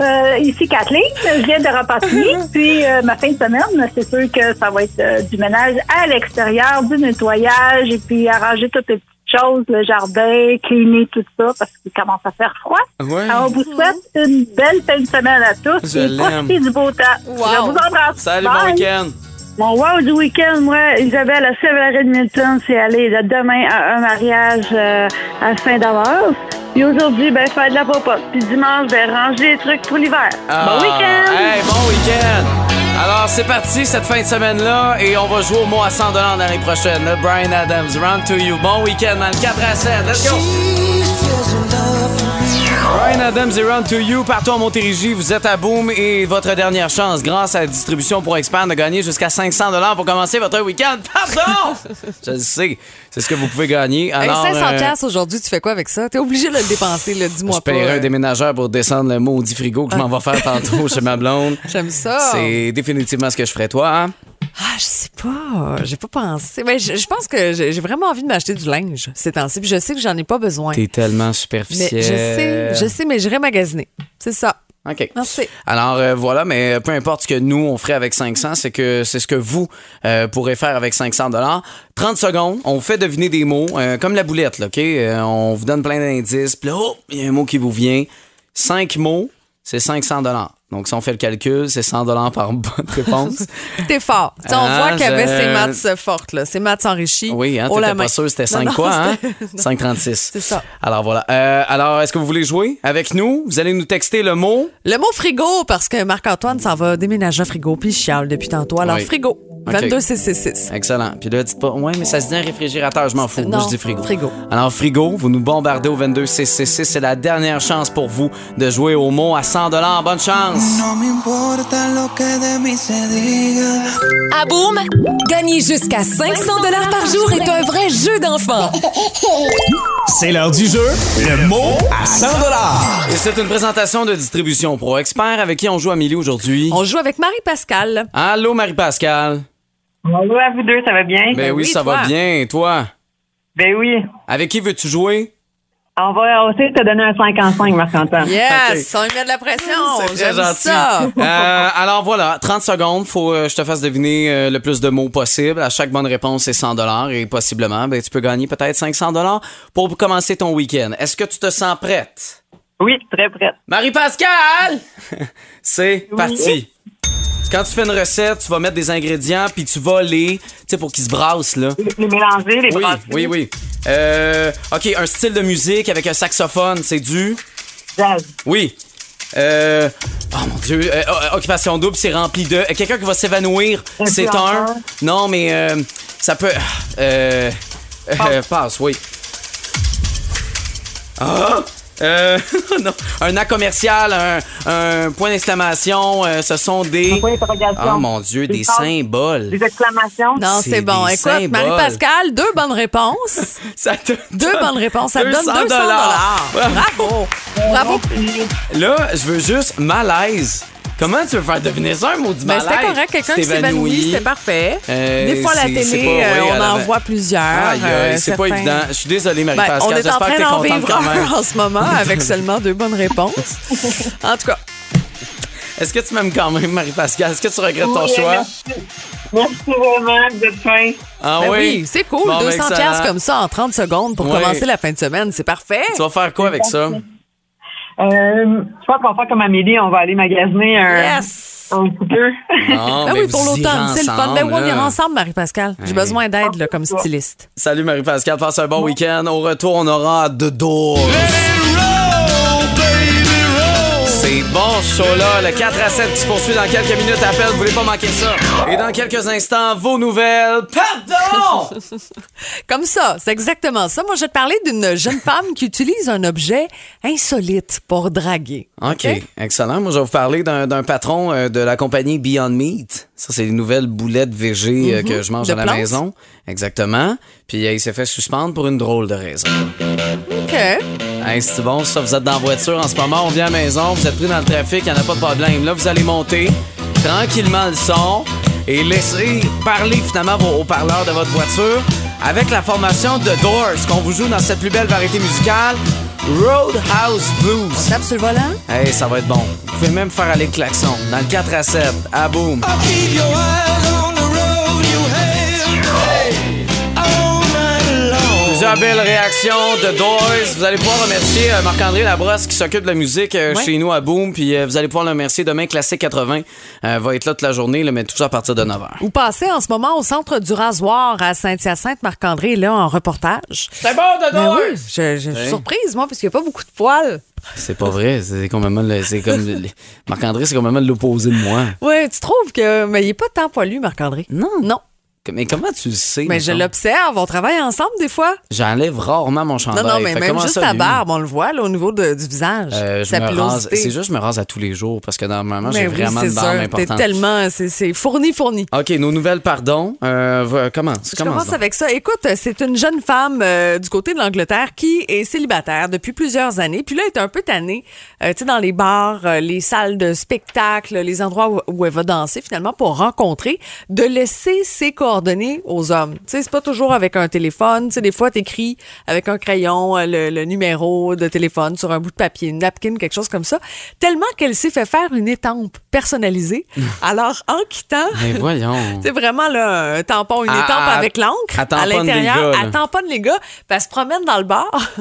[SPEAKER 8] Euh, ici Kathleen, je viens de Repentigny. Puis euh, ma fin de semaine, c'est sûr que ça va être euh, du ménage à l'extérieur, du nettoyage et puis arranger toutes les petites choses, le jardin, cleaner tout ça parce qu'il commence à faire froid.
[SPEAKER 2] Ouais.
[SPEAKER 8] Alors, on vous souhaite une belle fin de semaine à tous
[SPEAKER 2] Je
[SPEAKER 8] et profitez du beau temps. Je vous embrasse.
[SPEAKER 2] Salut,
[SPEAKER 8] Bye.
[SPEAKER 2] bon week-end.
[SPEAKER 8] Mon wow du week-end, moi, Isabelle, à Sévérine Milton, c'est aller de demain à un mariage euh, à Saint-Davos. Puis aujourd'hui, ben, faire de la pop-up. Puis dimanche, ben, ranger les trucs pour l'hiver.
[SPEAKER 2] Ah,
[SPEAKER 8] bon week-end!
[SPEAKER 2] Hey, bon week-end. Alors, c'est parti cette fin de semaine-là et on va jouer au mot à 100 l'année prochaine. Le Brian Adams, Round to You. Bon week-end dans le 4 à 7. Let's go! Brian Adams et Round to You, partout en Montérégie, vous êtes à Boom et votre dernière chance, grâce à la distribution pour experts, de gagner jusqu'à 500 pour commencer votre week-end. Pardon! Je le sais, c'est ce que vous pouvez gagner.
[SPEAKER 3] Hey,
[SPEAKER 2] Alors,
[SPEAKER 3] 500
[SPEAKER 2] euh,
[SPEAKER 3] aujourd'hui, tu fais quoi avec ça? T'es obligé de le dépenser, là, dis-moi
[SPEAKER 2] je
[SPEAKER 3] pas.
[SPEAKER 2] paierai un
[SPEAKER 3] euh,
[SPEAKER 2] déménageur pour descendre le maudit frigo que je m'en vais faire tantôt chez ma blonde.
[SPEAKER 3] J'aime ça.
[SPEAKER 2] C'est définitivement ce que je ferais, toi. Hein?
[SPEAKER 3] Ah, je sais pas. J'ai pas pensé. Mais je, je pense que j'ai vraiment envie de m'acheter du linge ces temps-ci. Puis je sais que j'en ai pas besoin.
[SPEAKER 2] T'es tellement
[SPEAKER 3] Mais
[SPEAKER 2] superficiel.
[SPEAKER 3] je sais, je sais, mais j'irai magasiner. C'est ça.
[SPEAKER 2] OK.
[SPEAKER 3] Merci.
[SPEAKER 2] Alors euh, voilà, mais peu importe ce que nous on ferait avec 500, c'est que c'est ce que vous euh, pourrez faire avec 500 dollars. 30 secondes, on vous fait deviner des mots euh, comme la boulette, là, OK? On vous donne plein d'indices, puis là, oh, il y a un mot qui vous vient. 5 mots, c'est 500 dollars. Donc si on fait le calcul, c'est 100 dollars par bonne réponse.
[SPEAKER 3] T'es fort. On
[SPEAKER 2] Ah,
[SPEAKER 3] voit qu'il y avait
[SPEAKER 2] je-
[SPEAKER 3] ces maths fortes, là. Ces maths enrichies.
[SPEAKER 2] oui, hein,
[SPEAKER 3] la
[SPEAKER 2] t'étais pas sûr c'était
[SPEAKER 3] Non,
[SPEAKER 2] 5
[SPEAKER 3] non,
[SPEAKER 2] quoi, hein?
[SPEAKER 3] c'était-
[SPEAKER 2] 5,36.
[SPEAKER 3] C'est ça.
[SPEAKER 2] Alors voilà. Euh, alors, est-ce que vous voulez jouer avec nous? Vous allez nous texter le mot?
[SPEAKER 3] Le mot frigo, parce que Marc-Antoine s'en va déménager un frigo, puis il chiale depuis tantôt. Alors,
[SPEAKER 2] Oui.
[SPEAKER 3] frigo.
[SPEAKER 2] OK.
[SPEAKER 3] 22666.
[SPEAKER 2] Excellent. Puis là, dites pas, ouais, mais ça se dit un réfrigérateur, je m'en fous. Moi,
[SPEAKER 3] Non,
[SPEAKER 2] je dis frigo.
[SPEAKER 3] frigo. Alors,
[SPEAKER 2] frigo, vous nous bombardez au 22666. C'est la dernière chance pour vous de jouer au mot à 100 Bonne chance.
[SPEAKER 5] No me importa lo que de mí se diga.
[SPEAKER 4] À Boom, gagner jusqu'à 500 dollars par jour est un vrai jeu d'enfant.
[SPEAKER 12] C'est l'heure du jeu. Le mot à 100
[SPEAKER 2] Et c'est une présentation de Distribution Pro Expert avec qui on joue Amélie aujourd'hui.
[SPEAKER 3] On joue avec Marie-Pascale.
[SPEAKER 2] Allô, Marie-Pascal.
[SPEAKER 13] Bonjour à vous deux, ça va bien?
[SPEAKER 2] Ben, oui, ça
[SPEAKER 3] toi.
[SPEAKER 2] va bien. Et toi?
[SPEAKER 13] Ben oui.
[SPEAKER 2] Avec qui veux-tu jouer?
[SPEAKER 13] On va aussi te donner un 5 en 5, Marc-Antoine.
[SPEAKER 3] Yes, on lui met de la pression.
[SPEAKER 2] C'est très gentil.
[SPEAKER 3] ça.
[SPEAKER 2] Euh, alors voilà, 30 secondes, faut que je te fasse deviner euh, le plus de mots possible. À chaque bonne réponse, c'est 100 dollars et possiblement, ben, tu peux gagner peut-être 500 dollars pour commencer ton week-end. Est-ce que tu te sens prête?
[SPEAKER 13] Oui, très prête.
[SPEAKER 2] Marie-Pascal! c'est parti. Quand tu fais une recette, tu vas mettre des ingrédients puis tu vas les, tu sais, pour qu'ils se brassent là.
[SPEAKER 13] Les mélanger, les
[SPEAKER 2] Oui,
[SPEAKER 13] brasser.
[SPEAKER 2] oui, oui. Euh, ok, un style de musique avec un saxophone, c'est du?
[SPEAKER 13] Jazz.
[SPEAKER 2] Oui. Euh, oh mon Dieu. Euh, occupation double, c'est rempli de. euh, Quelqu'un qui va s'évanouir, c'est un. Non, mais euh, ça peut. Euh, euh, passe, oui. Ah! Euh, non. Un A commercial, un, un point d'exclamation, euh, ce sont des.
[SPEAKER 13] Un point d'interrogation.
[SPEAKER 2] Oh mon Dieu, des, symboles.
[SPEAKER 13] Des exclamations.
[SPEAKER 3] Non,
[SPEAKER 2] C'est
[SPEAKER 3] bon. Écoute,
[SPEAKER 2] symboles.
[SPEAKER 3] Marie-Pascal, deux bonnes réponses.
[SPEAKER 2] Ça te
[SPEAKER 3] Deux
[SPEAKER 2] donne
[SPEAKER 3] bonnes réponses. Ça te donne 200
[SPEAKER 2] 200
[SPEAKER 3] dollars. Bravo. Bravo.
[SPEAKER 2] Là, je veux juste malaise. Comment tu veux faire deviner ça, un mot du
[SPEAKER 3] Ben,
[SPEAKER 2] malaise?
[SPEAKER 3] c'était correct. Quelqu'un qui s'évanouit, c'était parfait.
[SPEAKER 2] Euh,
[SPEAKER 3] Des fois, à la télé,
[SPEAKER 2] pas-
[SPEAKER 3] euh,
[SPEAKER 2] oui,
[SPEAKER 3] on en voit plusieurs. Euh,
[SPEAKER 2] c'est pas évident. Je suis désolé,
[SPEAKER 3] Ben,
[SPEAKER 2] Marie-Pascal.
[SPEAKER 3] on est en train d'en vivre
[SPEAKER 2] quand même.
[SPEAKER 3] un en ce moment avec seulement deux bonnes réponses. En tout cas,
[SPEAKER 2] Est-ce que tu m'aimes quand même, Marie-Pascal? Est-ce que tu regrettes ton
[SPEAKER 13] Oui,
[SPEAKER 2] choix?
[SPEAKER 13] Merci. Merci vraiment, êtes fin.
[SPEAKER 2] Ah
[SPEAKER 3] ben
[SPEAKER 2] oui?
[SPEAKER 3] oui, c'est cool.
[SPEAKER 2] Bon, ben,
[SPEAKER 3] 200
[SPEAKER 2] excellent.
[SPEAKER 3] piastres comme ça en 30 secondes pour
[SPEAKER 2] Oui.
[SPEAKER 3] commencer la fin de semaine. C'est parfait.
[SPEAKER 2] Tu vas faire quoi avec ça?
[SPEAKER 13] Euh, je crois qu'on va faire comme Amélie, on va aller magasiner un,
[SPEAKER 3] Yes!
[SPEAKER 13] un.
[SPEAKER 2] Non,
[SPEAKER 3] Ben
[SPEAKER 2] mais
[SPEAKER 3] oui, pour l'automne, c'est le fun. Ben oui, on ira ensemble, Marie-Pascal. J'ai besoin d'aide là, comme styliste.
[SPEAKER 2] Salut Marie-Pascal, passe un bon week-end. Au retour, on aura The Doors. Bon ce show-là, le 4 à 7 qui se poursuit dans quelques minutes. Appel, vous voulez pas manquer ça. Et dans quelques instants, vos nouvelles. Pardon!
[SPEAKER 3] Comme ça, c'est exactement ça. Moi, je vais te parler d'une jeune femme qui utilise un objet insolite pour draguer.
[SPEAKER 2] OK, excellent. Moi, je vais vous parler d'un patron euh, de la compagnie Beyond Meat. Ça, c'est les nouvelles boulettes VG euh,
[SPEAKER 3] Mhm.
[SPEAKER 2] que je mange
[SPEAKER 3] De
[SPEAKER 2] à la
[SPEAKER 3] plantes.
[SPEAKER 2] maison. Exactement. Puis euh, il s'est fait suspendre pour une drôle de raison.
[SPEAKER 3] OK.
[SPEAKER 2] Hey, c'est bon, ça, vous êtes dans la voiture en ce moment, on vient à la maison, vous êtes pris dans le trafic, il n'y en a pas de problème. Là, vous allez monter tranquillement le son et laisser parler finalement vos haut-parleurs de votre voiture avec la formation de Doors qu'on vous joue dans cette plus belle variété musicale, Roadhouse Blues.
[SPEAKER 3] Tape sur le volant?
[SPEAKER 2] Hey, ça va être bon. Vous pouvez même faire aller le klaxon dans le 4 à 7. À boum. Plusieurs belles réactions de Doors. Vous allez pouvoir remercier euh, Marc-André Labrosse qui s'occupe de la musique euh,
[SPEAKER 3] Ouais.
[SPEAKER 2] chez nous à Boom. Puis euh, vous allez pouvoir le remercier demain. Classique 80 euh, va être là toute la journée, là, mais tout ça à partir de 9h.
[SPEAKER 3] Ou passer en ce moment au centre du rasoir à Saint-Hyacinthe. Marc-André est là en reportage.
[SPEAKER 2] C'est bon de
[SPEAKER 3] Ben oui, je, je suis
[SPEAKER 2] Ouais.
[SPEAKER 3] surprise, moi, parce qu'il n'y a pas beaucoup de poils.
[SPEAKER 2] C'est pas vrai. C'est complètement le- c'est comme le- Marc-André, c'est complètement l'opposé de moi.
[SPEAKER 3] Oui, tu trouves que. Mais il n'est pas tant poilu, Marc-André.
[SPEAKER 2] Non.
[SPEAKER 3] Non.
[SPEAKER 2] Mais comment tu le sais?
[SPEAKER 3] Mais je l'observe. On travaille ensemble des fois.
[SPEAKER 2] J'enlève rarement mon
[SPEAKER 3] Non,
[SPEAKER 2] chandail.
[SPEAKER 3] non, mais
[SPEAKER 2] Fait
[SPEAKER 3] même
[SPEAKER 2] comment
[SPEAKER 3] juste
[SPEAKER 2] ça,
[SPEAKER 3] ta
[SPEAKER 2] lui?
[SPEAKER 3] barbe, on le voit là, au niveau de- du visage.
[SPEAKER 2] Euh,
[SPEAKER 3] sa pilosité.
[SPEAKER 2] C'est juste je me rase à tous les jours parce que normalement, j'ai
[SPEAKER 3] Mais oui,
[SPEAKER 2] vraiment une barbe
[SPEAKER 3] sûr. T'es
[SPEAKER 2] importante.
[SPEAKER 3] tellement. C'est fourni, fourni.
[SPEAKER 2] OK, nos nouvelles, pardon. Euh, commence.
[SPEAKER 3] Je
[SPEAKER 2] commence
[SPEAKER 3] commence avec ça. Écoute, c'est une jeune femme euh, du côté de l'Angleterre qui est célibataire depuis plusieurs années. Puis là, elle est un peu tannée, euh, tu sais, dans les bars, les salles de spectacle, les endroits où, où elle va danser finalement pour rencontrer, de laisser ses aux hommes. Tu sais, c'est pas toujours avec un téléphone. Tu sais, des fois, t'écris avec un crayon euh, le, le numéro de téléphone sur un bout de papier, une napkin, quelque chose comme ça. Tellement qu'elle s'est fait faire une étampe personnalisée. Alors, en quittant,
[SPEAKER 2] Mais voyons.
[SPEAKER 3] c'est vraiment là, un tampon, une
[SPEAKER 2] Ah,
[SPEAKER 3] étampe
[SPEAKER 2] ah,
[SPEAKER 3] avec l'encre à l'intérieur. Elle tamponne les gars, puis elle se promène dans le bar.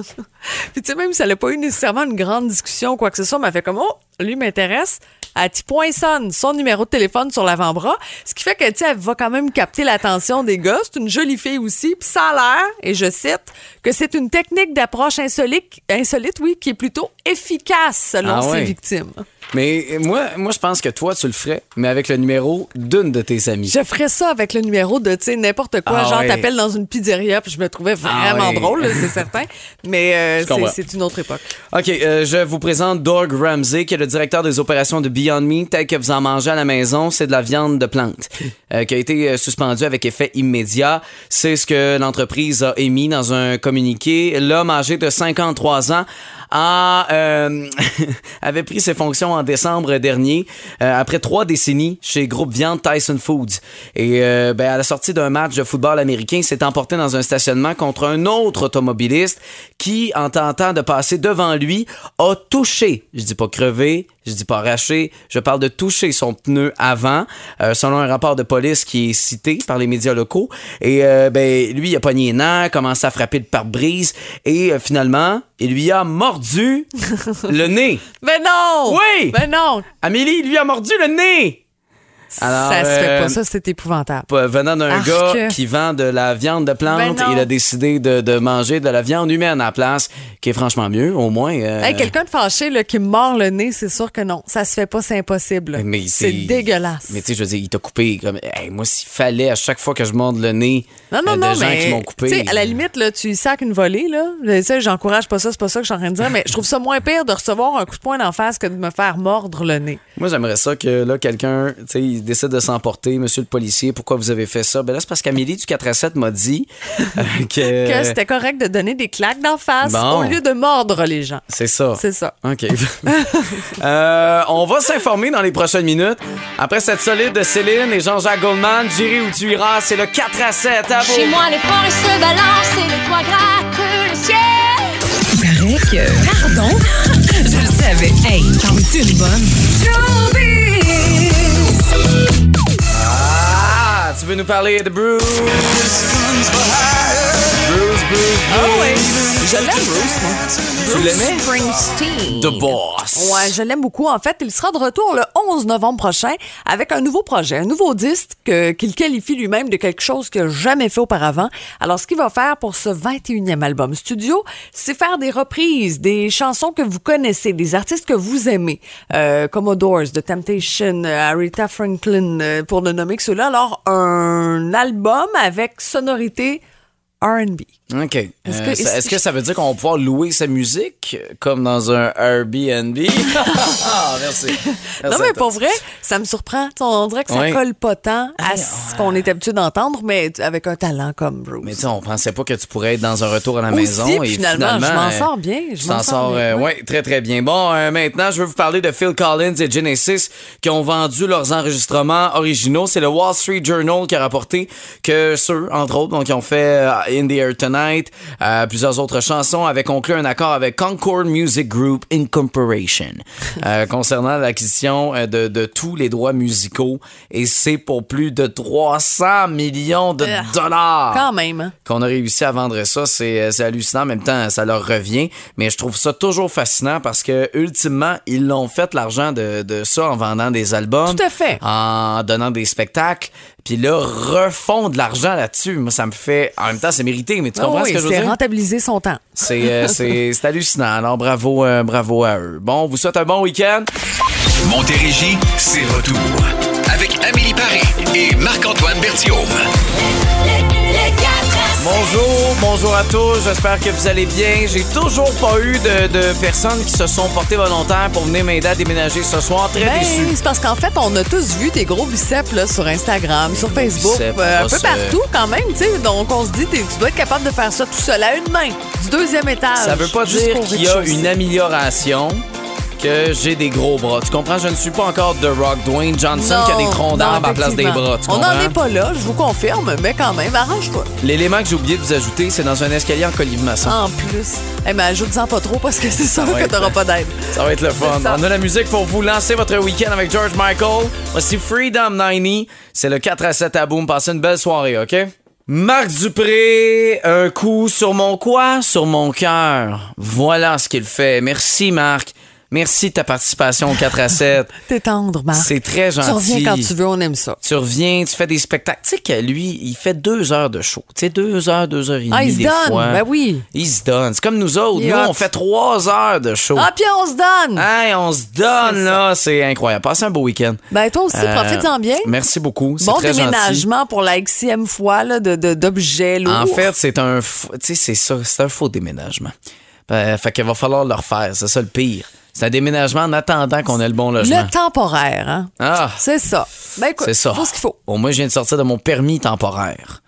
[SPEAKER 3] puis tu sais, même si elle n'a pas eu nécessairement une grande discussion ou quoi que ce soit, mais elle fait comme, oh, lui m'intéresse. Elle petit poinçonne son numéro de téléphone sur l'avant-bras, ce qui fait que, tu elle va quand même capter l'attention des gars. C'est une jolie fille aussi, puis ça a l'air, et je cite, que c'est une technique d'approche insolite, insolite, oui, qui est plutôt efficace selon
[SPEAKER 2] Ah
[SPEAKER 3] ses victimes.
[SPEAKER 2] Mais euh, moi, moi, je pense que toi, tu le ferais, mais avec le numéro d'une de tes amies.
[SPEAKER 3] Je ferais ça avec le numéro de, tu sais, n'importe quoi.
[SPEAKER 2] Ah
[SPEAKER 3] genre,
[SPEAKER 2] ouais.
[SPEAKER 3] t'appelles dans une pizzeria, puis je me trouvais
[SPEAKER 2] Ah
[SPEAKER 3] vraiment drôle, c'est certain. Mais euh, c'est une autre époque.
[SPEAKER 2] OK, euh, je vous présente Doug Ramsey, qui est le directeur des opérations de Beyond Meat. Tel que vous en mangez à la maison, c'est de la viande de plante, euh, qui a été euh, suspendue avec effet immédiat. C'est ce que l'entreprise a émis dans un communiqué. L'homme âgé de 53 ans a, euh, avait pris ses fonctions en décembre dernier, euh, après trois décennies chez Groupe Viande Tyson Foods. Et euh, ben, à la sortie d'un match de football américain, s'est emporté dans un stationnement contre un autre automobiliste qui, en tentant de passer devant lui, a touché, je dis pas crevé, je dis pas arraché, je parle de toucher son pneu avant, euh, selon un rapport de police qui est cité par les médias locaux. Et euh, ben, lui, il a pogné les nerfs, commencé à frapper le pare-brise, et euh, finalement, il lui a mordu le nez.
[SPEAKER 3] Mais non!
[SPEAKER 2] Oui!
[SPEAKER 3] Mais non!
[SPEAKER 2] Amélie, il lui a mordu le nez! Alors,
[SPEAKER 3] ça se fait
[SPEAKER 2] euh,
[SPEAKER 3] pas, ça, c'est épouvantable.
[SPEAKER 2] Venant d'un
[SPEAKER 3] Arc.
[SPEAKER 2] gars qui vend de la viande de plante,
[SPEAKER 3] Ben
[SPEAKER 2] il a décidé de, de manger de la viande humaine à la place, qui est franchement mieux, au moins. euh,
[SPEAKER 3] Hey, quelqu'un de fâché là, qui me mord le nez, c'est sûr que non. Ça se fait pas, c'est impossible.
[SPEAKER 2] Mais
[SPEAKER 3] C'est dégueulasse.
[SPEAKER 2] Mais tu sais, je veux dire, il t'a coupé comme. Hey, moi, s'il fallait à chaque fois que je morde le nez
[SPEAKER 3] Non, non,
[SPEAKER 2] euh, de
[SPEAKER 3] non,
[SPEAKER 2] gens
[SPEAKER 3] mais
[SPEAKER 2] qui m'ont
[SPEAKER 3] tu
[SPEAKER 2] coupé.
[SPEAKER 3] sais, à la limite, là, tu sacs une volée, là. J'encourage pas ça, c'est pas ça que je suis en train de dire, mais je trouve ça moins pire de recevoir un coup de poing d'en face que de me faire mordre le nez.
[SPEAKER 2] Moi, j'aimerais ça que là, quelqu'un, tu sais, il décide de s'emporter, monsieur le policier, pourquoi vous avez fait ça? Ben là, c'est parce qu'Amélie du 4 à 7 m'a dit euh, que.
[SPEAKER 3] Que c'était correct de donner des claques d'en face
[SPEAKER 2] Bon.
[SPEAKER 3] au lieu de mordre les gens.
[SPEAKER 2] C'est ça.
[SPEAKER 3] C'est ça.
[SPEAKER 2] OK. Euh, on va s'informer dans les prochaines minutes. Après cette solide de Céline et Jean-Jacques Goldman, J'irai où tu iras, c'est le 4 à 7 à vous.
[SPEAKER 4] Chez moi, les forêts se balancent et le toit gratte le ciel.
[SPEAKER 14] Il paraît que. Pardon? Je le savais. Hey, t'en veux-tu une bonne?
[SPEAKER 2] Ah, tu veux nous parler de Bruce? Bruce, Bruce, Bruce.
[SPEAKER 3] Ah. Je l'aime, Bruce, moi.
[SPEAKER 2] Tu
[SPEAKER 3] Bruce
[SPEAKER 2] l'aimais?
[SPEAKER 3] Springsteen.
[SPEAKER 2] The Boss.
[SPEAKER 3] Ouais, je l'aime beaucoup. En fait, il sera de retour le 11 novembre prochain avec un nouveau projet, un nouveau disque que- qu'il qualifie lui-même de quelque chose qu'il n'a jamais fait auparavant. Alors, ce qu'il va faire pour ce 21e album studio, c'est faire des reprises, des chansons que vous connaissez, des artistes que vous aimez, euh, Commodores, The Temptation, euh, Aretha Franklin, euh, pour ne nommer que ceux-là. Alors, un album avec sonorité R&B.
[SPEAKER 2] OK.
[SPEAKER 3] Est-ce
[SPEAKER 2] Euh,
[SPEAKER 3] que-
[SPEAKER 2] ça- Est-ce que ça veut dire qu'on va pouvoir louer sa musique comme dans un Airbnb? ah, merci.
[SPEAKER 3] Non, mais pour vrai, ça me surprend. On dirait que ça
[SPEAKER 2] Ouais.
[SPEAKER 3] colle pas tant à ce qu'on est habitué d'entendre, mais avec un talent comme Bruce.
[SPEAKER 2] Mais tu sais, on pensait pas que tu pourrais être dans un retour à la
[SPEAKER 3] Aussi,
[SPEAKER 2] maison.
[SPEAKER 3] puis
[SPEAKER 2] et
[SPEAKER 3] finalement, je m'en
[SPEAKER 2] euh,
[SPEAKER 3] sors bien, je m'en sors bien,
[SPEAKER 2] euh,
[SPEAKER 3] ouais,
[SPEAKER 2] très très bien. Bon, euh, maintenant, je veux vous parler de Phil Collins et Genesis qui ont vendu leurs enregistrements originaux. C'est le Wall Street Journal qui a rapporté que ceux, entre autres, donc, qui ont fait In the Air Tonight, euh, plusieurs autres chansons, avaient conclu un accord avec Concord Music Group Incorporation euh, concernant l'acquisition euh, de, de tous les droits musicaux. Et c'est pour plus de 300 millions de dollars
[SPEAKER 3] Quand même. hein.
[SPEAKER 2] qu'on a réussi à vendre ça, c'est c'est hallucinant. En même temps, ça leur revient. Mais je trouve ça toujours fascinant parce que, ultimement, ils l'ont fait l'argent de, de ça en vendant des albums.
[SPEAKER 3] Tout à fait.
[SPEAKER 2] En donnant des spectacles. Puis là, refont de l'argent là-dessus. Moi, ça me fait. En même temps, c'est mérité, mais tu comprends
[SPEAKER 3] oui,
[SPEAKER 2] ce que je veux
[SPEAKER 3] c'est
[SPEAKER 2] dire?
[SPEAKER 3] rentabiliser son temps.
[SPEAKER 2] C'est euh, c'est- c'est hallucinant. Alors, bravo, euh, bravo à eux. Bon, on vous souhaite un bon week-end.
[SPEAKER 1] Montérégie, c'est retour. Avec Amélie Paris et Marc-Antoine Berthiaume.
[SPEAKER 2] Bonjour, bonjour à tous. J'espère que vous allez bien. J'ai toujours pas eu de, de personnes qui se sont portées volontaires pour venir m'aider à déménager ce soir. Très
[SPEAKER 3] Ben,
[SPEAKER 2] déçu.
[SPEAKER 3] c'est parce qu'en fait, on a tous vu des gros biceps là, sur Instagram, sur Facebook,
[SPEAKER 2] biceps,
[SPEAKER 3] euh, un peu partout quand même. tu sais. Donc, on se dit, t'es- tu dois être capable de faire ça tout seul à une main, du deuxième étage.
[SPEAKER 2] Ça veut pas dire qu'il y a une amélioration, que j'ai des gros bras. Tu comprends? Je ne suis pas encore The Rock Dwayne Johnson
[SPEAKER 3] Non,
[SPEAKER 2] qui a des troncs d'arbre à la place des bras. Tu
[SPEAKER 3] On n'en est pas là, je vous confirme, mais quand même, arrange-toi.
[SPEAKER 2] L'élément que j'ai oublié de vous ajouter, c'est dans un escalier en colimaçon.
[SPEAKER 3] En plus. Eh mais ajoute-en pas trop parce que c'est sûr que
[SPEAKER 2] être-
[SPEAKER 3] t'auras pas d'aide.
[SPEAKER 2] Ça va être le fun. On a la musique pour vous lancer votre week-end avec George Michael. Voici Freedom 90. C'est le 4 à 7 à boom. Passez une belle soirée, OK? Marc Dupré, un coup sur mon quoi? Sur mon cœur. Voilà ce qu'il fait. Merci, Marc. Merci de ta participation au 4 à 7.
[SPEAKER 3] T'es tendre, Marc.
[SPEAKER 2] C'est très gentil.
[SPEAKER 3] Tu reviens quand tu veux, on aime ça.
[SPEAKER 2] Tu reviens, tu fais des spectacles. Tu sais que lui, il fait deux heures de show. Tu sais, deux heures, deux heures et demie.
[SPEAKER 3] Ah, il se
[SPEAKER 2] des
[SPEAKER 3] donne.
[SPEAKER 2] fois.
[SPEAKER 3] Ben oui.
[SPEAKER 2] Il se donne. C'est comme nous autres. Nous, on fait trois heures de show.
[SPEAKER 3] Ah, puis on se donne.
[SPEAKER 2] Hey, on se donne, là. C'est incroyable. Passez un beau week-end.
[SPEAKER 3] Ben, toi aussi,
[SPEAKER 2] Euh,
[SPEAKER 3] profites-en bien.
[SPEAKER 2] Merci beaucoup.
[SPEAKER 3] Bon
[SPEAKER 2] très gentil.
[SPEAKER 3] déménagement pour la xème fois là, de, de- d'objets lourds.
[SPEAKER 2] En fait, c'est un, c'est ça, c'est un faux déménagement. Ben, fait qu'il va falloir le refaire. C'est ça le pire. C'est un déménagement en attendant qu'on ait le bon logement.
[SPEAKER 3] le temporaire, hein?
[SPEAKER 2] Ah,
[SPEAKER 3] C'est ça. Ben écoute,
[SPEAKER 2] c'est ça.
[SPEAKER 3] faut ce qu'il faut.
[SPEAKER 2] Bon, moi, je viens de sortir de mon permis temporaire.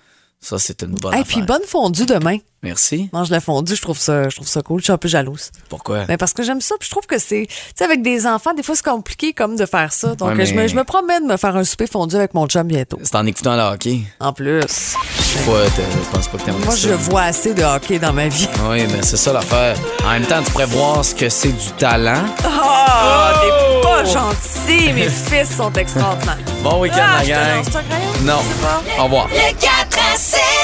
[SPEAKER 2] Ça, c'est une bonne
[SPEAKER 3] Et
[SPEAKER 2] affaire.
[SPEAKER 3] puis bonne fondue demain.
[SPEAKER 2] Merci.
[SPEAKER 3] Mange la fondue, je trouve ça, je trouve ça cool. Je suis un peu jalouse.
[SPEAKER 2] Pourquoi?
[SPEAKER 3] Ben parce que j'aime ça, puis je trouve que c'est, tu sais, avec des enfants, des fois c'est compliqué comme de faire ça. Donc
[SPEAKER 2] Ouais, mais-
[SPEAKER 3] je, me, je me promets de me faire un souper fondu avec mon chum bientôt.
[SPEAKER 2] C'est en écoutant le hockey.
[SPEAKER 3] En plus,
[SPEAKER 2] t'as- je pense pas que
[SPEAKER 3] moi
[SPEAKER 2] ça?
[SPEAKER 3] je vois assez de hockey dans ma vie.
[SPEAKER 2] Oui, mais c'est ça l'affaire. En même temps, tu pourrais voir ce que c'est du talent.
[SPEAKER 3] Oh, t'es pas gentil, mes fils sont extraordinaires.
[SPEAKER 2] Bon week-end,
[SPEAKER 3] Ah,
[SPEAKER 2] la gang. Non. Au revoir.
[SPEAKER 4] Le 4 à 7.